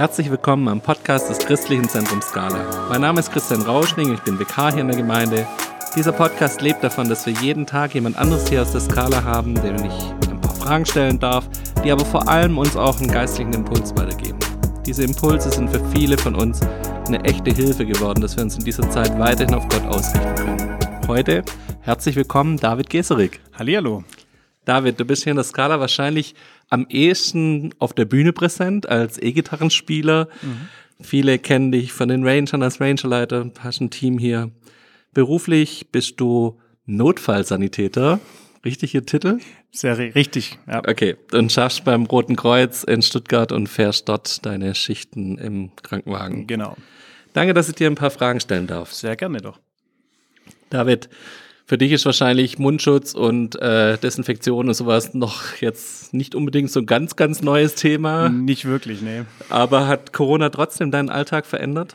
Herzlich willkommen am Podcast des Christlichen Zentrums Skala. Mein Name ist Christian Rauschning, ich bin Vikar hier in der Gemeinde. Dieser Podcast lebt davon, dass wir jeden Tag jemand anderes hier aus der Skala haben, dem ich ein paar Fragen stellen darf, die aber vor allem uns auch einen geistlichen Impuls weitergeben. Diese Impulse sind für viele von uns eine echte Hilfe geworden, dass wir uns in dieser Zeit weiterhin auf Gott ausrichten können. Heute herzlich willkommen, David Geserik. Hallihallo. David, du bist hier in der Skala wahrscheinlich am ehesten auf der Bühne präsent als E-Gitarrenspieler. Mhm. Viele kennen dich von den Rangern als Rangerleiter, hast ein Team hier. Beruflich bist du Notfallsanitäter. Richtiger Titel? Sehr richtig, ja. Okay, und schaffst beim Roten Kreuz in Stuttgart und fährst dort deine Schichten im Krankenwagen. Genau. Danke, dass ich dir ein paar Fragen stellen darf. Sehr gerne doch. David, für dich ist wahrscheinlich Mundschutz und äh, Desinfektion und sowas noch jetzt nicht unbedingt so ein ganz, ganz neues Thema. Nicht wirklich, nee. Aber hat Corona trotzdem deinen Alltag verändert?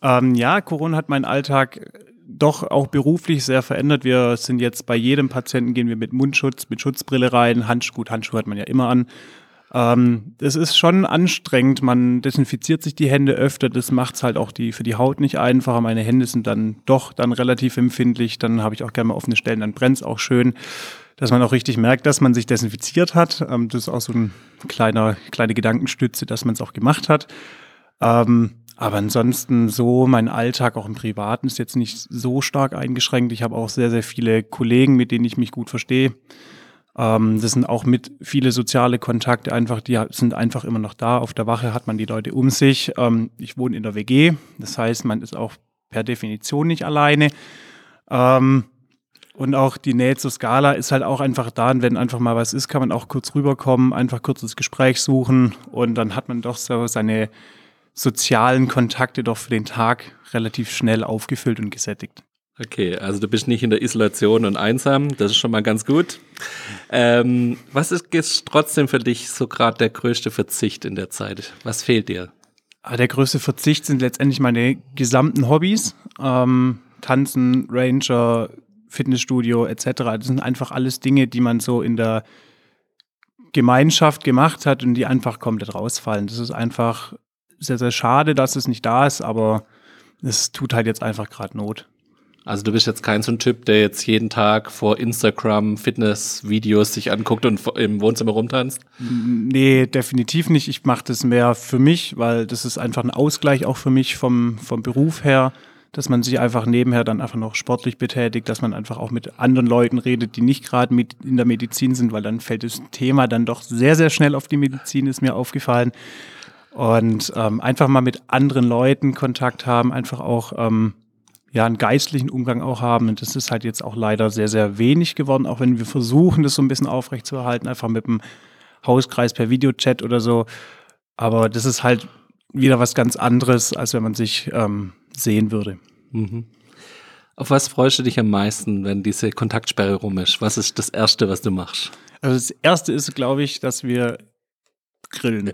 Ähm, ja, Corona hat meinen Alltag doch auch beruflich sehr verändert. Wir sind jetzt bei jedem Patienten gehen wir mit Mundschutz, mit Schutzbrille rein. Handschuhe, gut, Handschuhe hat man ja immer an. Ähm, es ist schon anstrengend. Man desinfiziert sich die Hände öfter. Das macht es halt auch die, für die Haut nicht einfacher. Meine Hände sind dann doch dann relativ empfindlich. Dann habe ich auch gerne mal offene Stellen. Dann brennt es auch schön, dass man auch richtig merkt, dass man sich desinfiziert hat. Ähm, das ist auch so ein kleiner, kleine Gedankenstütze, dass man es auch gemacht hat. Ähm, aber ansonsten so, mein Alltag auch im Privaten ist jetzt nicht so stark eingeschränkt. Ich habe auch sehr, sehr viele Kollegen, mit denen ich mich gut verstehe. Ähm, das sind auch mit viele soziale Kontakte einfach, die sind einfach immer noch da. Auf der Wache hat man die Leute um sich. Ähm, ich wohne in der WG, das heißt, man ist auch per Definition nicht alleine. Ähm, und auch die Nähe zur Skala ist halt auch einfach da. Und wenn einfach mal was ist, kann man auch kurz rüberkommen, einfach kurz das Gespräch suchen und dann hat man doch so seine sozialen Kontakte doch für den Tag relativ schnell aufgefüllt und gesättigt. Okay, also du bist nicht in der Isolation und einsam, das ist schon mal ganz gut. Ähm, was ist, trotzdem für dich so gerade der größte Verzicht in der Zeit? Was fehlt dir? Ah, der größte Verzicht sind letztendlich meine gesamten Hobbys. Ähm, Tanzen, Ranger, Fitnessstudio etc. Das sind einfach alles Dinge, die man so in der Gemeinschaft gemacht hat und die einfach komplett rausfallen. Das ist einfach sehr, sehr schade, dass es nicht da ist, aber es tut halt jetzt einfach gerade Not. Also du bist jetzt kein so ein Typ, der jetzt jeden Tag vor Instagram Fitness-Videos sich anguckt und im Wohnzimmer rumtanzt? Nee, definitiv nicht. Ich mache das mehr für mich, weil das ist einfach ein Ausgleich auch für mich vom, vom Beruf her, dass man sich einfach nebenher dann einfach noch sportlich betätigt, dass man einfach auch mit anderen Leuten redet, die nicht gerade in der Medizin sind, weil dann fällt das Thema dann doch sehr, sehr schnell auf die Medizin, ist mir aufgefallen. Und ähm, einfach mal mit anderen Leuten Kontakt haben, einfach auch ähm, ja, einen geistlichen Umgang auch haben. Und das ist halt jetzt auch leider sehr, sehr wenig geworden, auch wenn wir versuchen, das so ein bisschen aufrechtzuerhalten, einfach mit dem Hauskreis per Videochat oder so. Aber das ist halt wieder was ganz anderes, als wenn man sich ähm, sehen würde. Mhm. Auf was freust du dich am meisten, wenn diese Kontaktsperre rum ist? Was ist das Erste, was du machst? Also das Erste ist, glaube ich, dass wir grillen.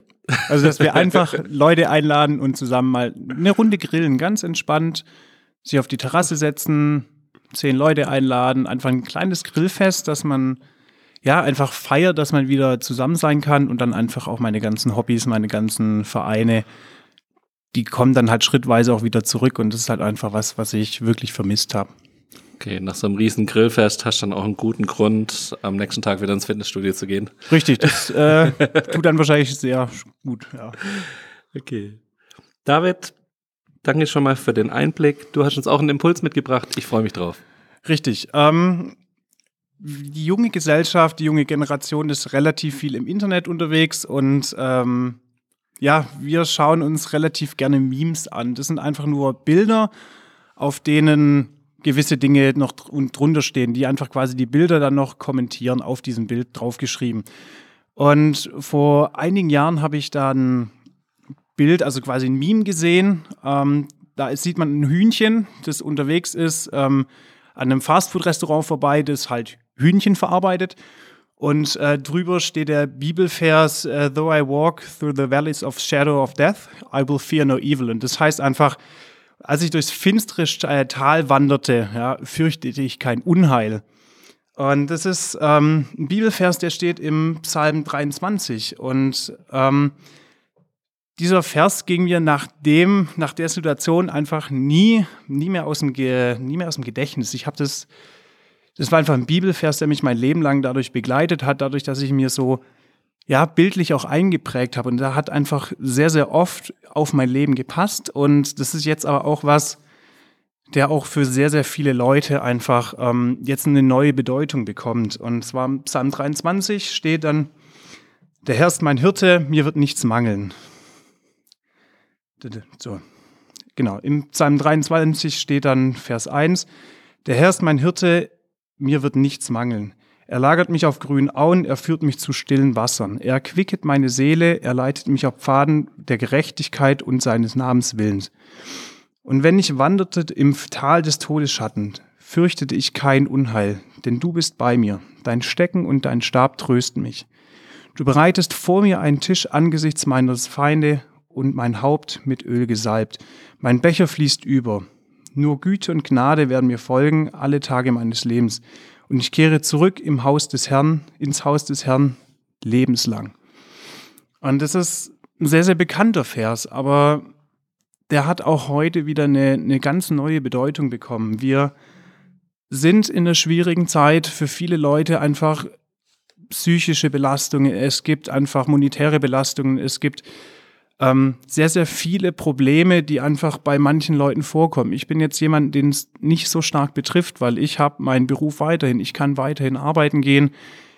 Also dass wir einfach Leute einladen und zusammen mal eine Runde grillen, ganz entspannt sich auf die Terrasse setzen, zehn Leute einladen, einfach ein kleines Grillfest, dass man ja einfach feiert, dass man wieder zusammen sein kann und dann einfach auch meine ganzen Hobbys, meine ganzen Vereine, die kommen dann halt schrittweise auch wieder zurück und das ist halt einfach was, was ich wirklich vermisst habe. Okay, nach so einem riesen Grillfest hast du dann auch einen guten Grund, am nächsten Tag wieder ins Fitnessstudio zu gehen. Richtig, das äh, tut dann wahrscheinlich sehr gut, ja. Okay. David, Danke schon mal für den Einblick. Du hast uns auch einen Impuls mitgebracht. Ich freue mich drauf. Richtig. Ähm, die junge Gesellschaft, die junge Generation ist relativ viel im Internet unterwegs und ähm, ja, wir schauen uns relativ gerne Memes an. Das sind einfach nur Bilder, auf denen gewisse Dinge noch drunter stehen, die einfach quasi die Bilder dann noch kommentieren, auf diesem Bild draufgeschrieben. Und vor einigen Jahren habe ich dann Bild, also quasi ein Meme gesehen. Ähm, da sieht man ein Hühnchen, das unterwegs ist, ähm, an einem Fastfood-Restaurant vorbei, das halt Hühnchen verarbeitet. Und äh, drüber steht der Bibelvers, uh, Though I walk through the valleys of shadow of death, I will fear no evil. Und das heißt einfach, als ich durchs finstere äh, Tal wanderte, ja, fürchtete ich kein Unheil. Und das ist ähm, ein Bibelvers, der steht im Psalm 23. Und ähm, dieser Vers ging mir nach dem, nach der Situation einfach nie, nie mehr aus dem, nie mehr aus dem Gedächtnis. Ich habe das, das war einfach ein Bibelvers, der mich mein Leben lang dadurch begleitet hat, dadurch, dass ich mir so, ja, bildlich auch eingeprägt habe. Und da hat einfach sehr, sehr oft auf mein Leben gepasst. Und das ist jetzt aber auch was, der auch für sehr, sehr viele Leute einfach ähm, jetzt eine neue Bedeutung bekommt. Und zwar im Psalm 23 steht dann, der Herr ist mein Hirte, mir wird nichts mangeln. So, genau. Im Psalm 23 steht dann Vers 1, der Herr ist mein Hirte, mir wird nichts mangeln. Er lagert mich auf grünen Auen, er führt mich zu stillen Wassern. Er erquicket meine Seele, er leitet mich auf Pfaden der Gerechtigkeit und seines Namens willens. Und wenn ich wanderte im Tal des Todesschatten, fürchtete ich kein Unheil, denn du bist bei mir. Dein Stecken und dein Stab trösten mich. Du bereitest vor mir einen Tisch angesichts meines Feinde und mein Haupt mit Öl gesalbt. Mein Becher fließt über. Nur Güte und Gnade werden mir folgen alle Tage meines Lebens. Und ich kehre zurück im Haus des Herrn, ins Haus des Herrn, lebenslang. Und das ist ein sehr, sehr bekannter Vers, aber der hat auch heute wieder eine, eine ganz neue Bedeutung bekommen. Wir sind in einer schwierigen Zeit für viele Leute einfach psychische Belastungen, es gibt einfach monetäre Belastungen, es gibt ähm, sehr, sehr viele Probleme, die einfach bei manchen Leuten vorkommen. Ich bin jetzt jemand, den es nicht so stark betrifft, weil ich habe meinen Beruf weiterhin, ich kann weiterhin arbeiten gehen,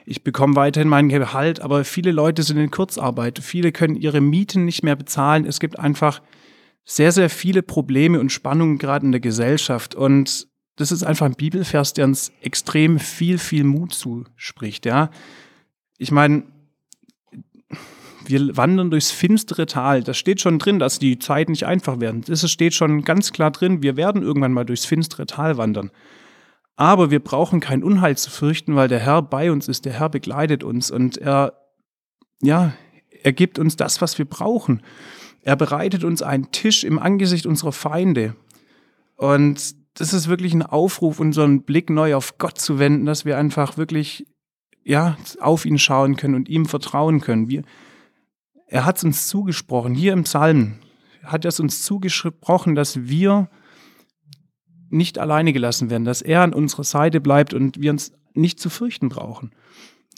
ich bekomme weiterhin meinen Gehalt, aber viele Leute sind in Kurzarbeit, viele können ihre Mieten nicht mehr bezahlen. Es gibt einfach sehr, sehr viele Probleme und Spannungen gerade in der Gesellschaft. Und das ist einfach ein Bibelvers, der uns extrem viel, viel Mut zuspricht. Ja, ich meine, wir wandern durchs finstere Tal. Das steht schon drin, dass die Zeit nicht einfach werden. Das steht schon ganz klar drin. Wir werden irgendwann mal durchs finstere Tal wandern. Aber wir brauchen kein Unheil zu fürchten, weil der Herr bei uns ist. Der Herr begleitet uns und er, ja, er gibt uns das, was wir brauchen. Er bereitet uns einen Tisch im Angesicht unserer Feinde. Und das ist wirklich ein Aufruf, unseren Blick neu auf Gott zu wenden, dass wir einfach wirklich ja, auf ihn schauen können und ihm vertrauen können. Wir, er hat es uns zugesprochen, hier im Psalm hat er es uns zugesprochen, dass wir nicht alleine gelassen werden, dass er an unserer Seite bleibt und wir uns nicht zu fürchten brauchen.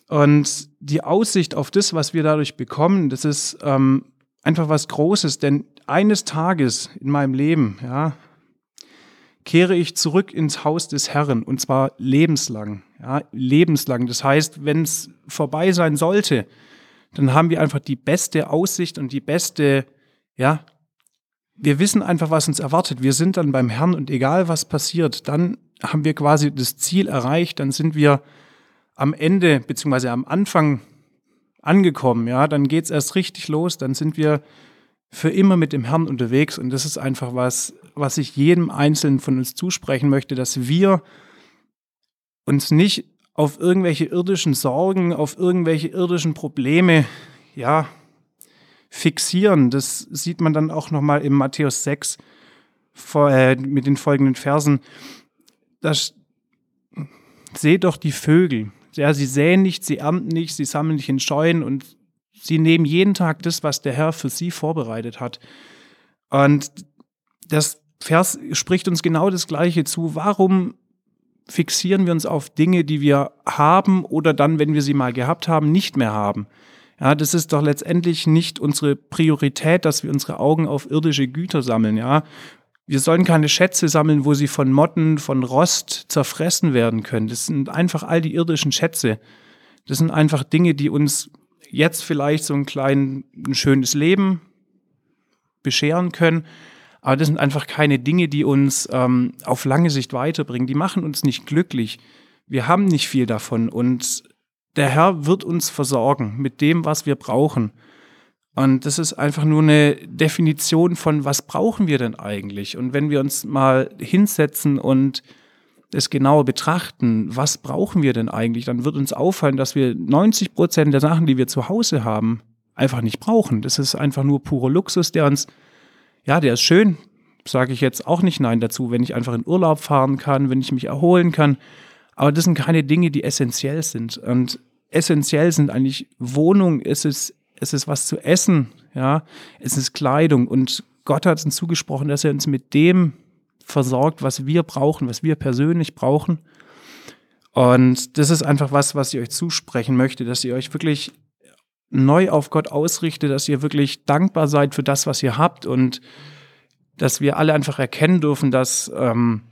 Und die Aussicht auf das, was wir dadurch bekommen, das ist ähm, einfach was Großes, denn eines Tages in meinem Leben, ja, kehre ich zurück ins Haus des Herrn und zwar lebenslang, ja, lebenslang. Das heißt, wenn es vorbei sein sollte, dann haben wir einfach die beste Aussicht und die beste, ja, wir wissen einfach, was uns erwartet. Wir sind dann beim Herrn und egal was passiert, dann haben wir quasi das Ziel erreicht, dann sind wir am Ende beziehungsweise am Anfang angekommen, ja, dann geht's erst richtig los, dann sind wir für immer mit dem Herrn unterwegs und das ist einfach was, was ich jedem Einzelnen von uns zusprechen möchte, dass wir uns nicht auf irgendwelche irdischen Sorgen, auf irgendwelche irdischen Probleme, ja, fixieren. Das sieht man dann auch nochmal im Matthäus 6 vor, äh, mit den folgenden Versen. Das, seht doch die Vögel. Ja, sie säen nicht, sie ernten nicht, sie sammeln nicht in Scheunen und sie nehmen jeden Tag das, was der Herr für sie vorbereitet hat. Und das Vers spricht uns genau das Gleiche zu. Warum fixieren wir uns auf Dinge, die wir haben oder dann, wenn wir sie mal gehabt haben, nicht mehr haben? Ja, das ist doch letztendlich nicht unsere Priorität, dass wir unsere Augen auf irdische Güter sammeln, ja. Wir sollen keine Schätze sammeln, wo sie von Motten, von Rost zerfressen werden können. Das sind einfach all die irdischen Schätze. Das sind einfach Dinge, die uns jetzt vielleicht so ein klein, ein schönes Leben bescheren können. Aber das sind einfach keine Dinge, die uns ähm, auf lange Sicht weiterbringen. Die machen uns nicht glücklich. Wir haben nicht viel davon und der Herr wird uns versorgen mit dem, was wir brauchen. Und das ist einfach nur eine Definition von, was brauchen wir denn eigentlich? Und wenn wir uns mal hinsetzen und es genauer betrachten, was brauchen wir denn eigentlich, dann wird uns auffallen, dass wir 90 Prozent der Sachen, die wir zu Hause haben, einfach nicht brauchen. Das ist einfach nur purer Luxus, der uns, ja, der ist schön, sage ich jetzt auch nicht Nein dazu, wenn ich einfach in Urlaub fahren kann, wenn ich mich erholen kann. Aber das sind keine Dinge, die essentiell sind. Und essentiell sind eigentlich Wohnung, ist es es ist was zu essen, ja, es ist Kleidung und Gott hat uns zugesprochen, dass er uns mit dem versorgt, was wir brauchen, was wir persönlich brauchen. Und das ist einfach was, was ich euch zusprechen möchte, dass ihr euch wirklich neu auf Gott ausrichtet, dass ihr wirklich dankbar seid für das, was ihr habt und dass wir alle einfach erkennen dürfen, dass ähm,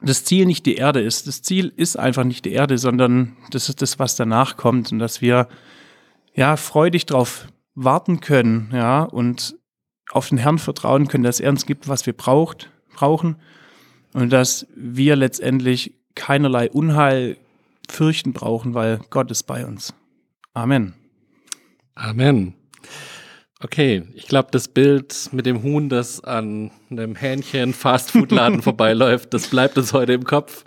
das Ziel nicht die Erde ist. Das Ziel ist einfach nicht die Erde, sondern das ist das, was danach kommt und dass wir ja freudig darauf warten können, ja, und auf den Herrn vertrauen können, dass er uns gibt, was wir braucht, brauchen und dass wir letztendlich keinerlei Unheil fürchten brauchen, weil Gott ist bei uns. Amen. Amen. Okay, ich glaube, das Bild mit dem Huhn, das an einem Hähnchen Fastfood-Laden vorbeiläuft, das bleibt uns heute im Kopf.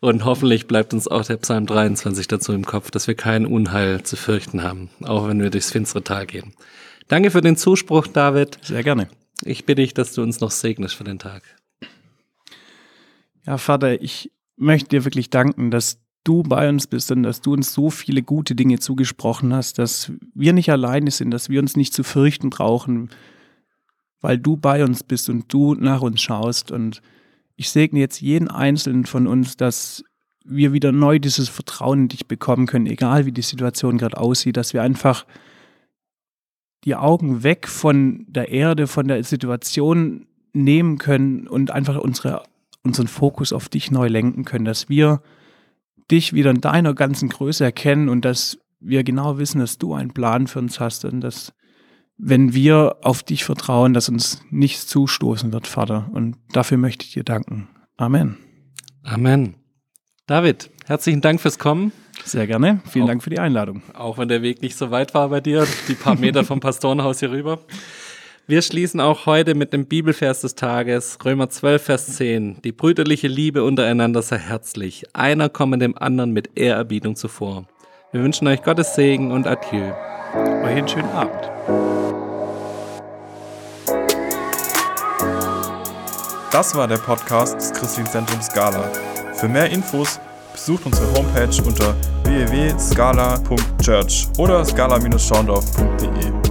Und hoffentlich bleibt uns auch der Psalm 23 dazu im Kopf, dass wir kein Unheil zu fürchten haben, auch wenn wir durchs finstere Tal gehen. Danke für den Zuspruch, David. Sehr gerne. Ich bitte dich, dass du uns noch segnest für den Tag. Ja, Vater, ich möchte dir wirklich danken, dass du bei uns bist und dass du uns so viele gute Dinge zugesprochen hast, dass wir nicht alleine sind, dass wir uns nicht zu fürchten brauchen, weil du bei uns bist und du nach uns schaust. Und ich segne jetzt jeden Einzelnen von uns, dass wir wieder neu dieses Vertrauen in dich bekommen können, egal wie die Situation gerade aussieht, dass wir einfach die Augen weg von der Erde, von der Situation nehmen können und einfach unsere, unseren Fokus auf dich neu lenken können, dass wir dich wieder in deiner ganzen Größe erkennen und dass wir genau wissen, dass du einen Plan für uns hast und dass, wenn wir auf dich vertrauen, dass uns nichts zustoßen wird, Vater. Und dafür möchte ich dir danken. Amen. Amen. David, herzlichen Dank fürs Kommen. Sehr gerne. Vielen auch, Dank für die Einladung. Auch wenn der Weg nicht so weit war bei dir, die paar Meter vom Pastorenhaus hier rüber. Wir schließen auch heute mit dem Bibelvers des Tages, Römer 12, Vers 10. Die brüderliche Liebe untereinander sei herzlich. Einer komme dem anderen mit Ehrerbietung zuvor. Wir wünschen euch Gottes Segen und Adieu. Euch einen schönen Abend. Das war der Podcast des Christlichen Zentrums Scala. Für mehr Infos besucht unsere Homepage unter www.scala.church oder scala-schaundorf.de.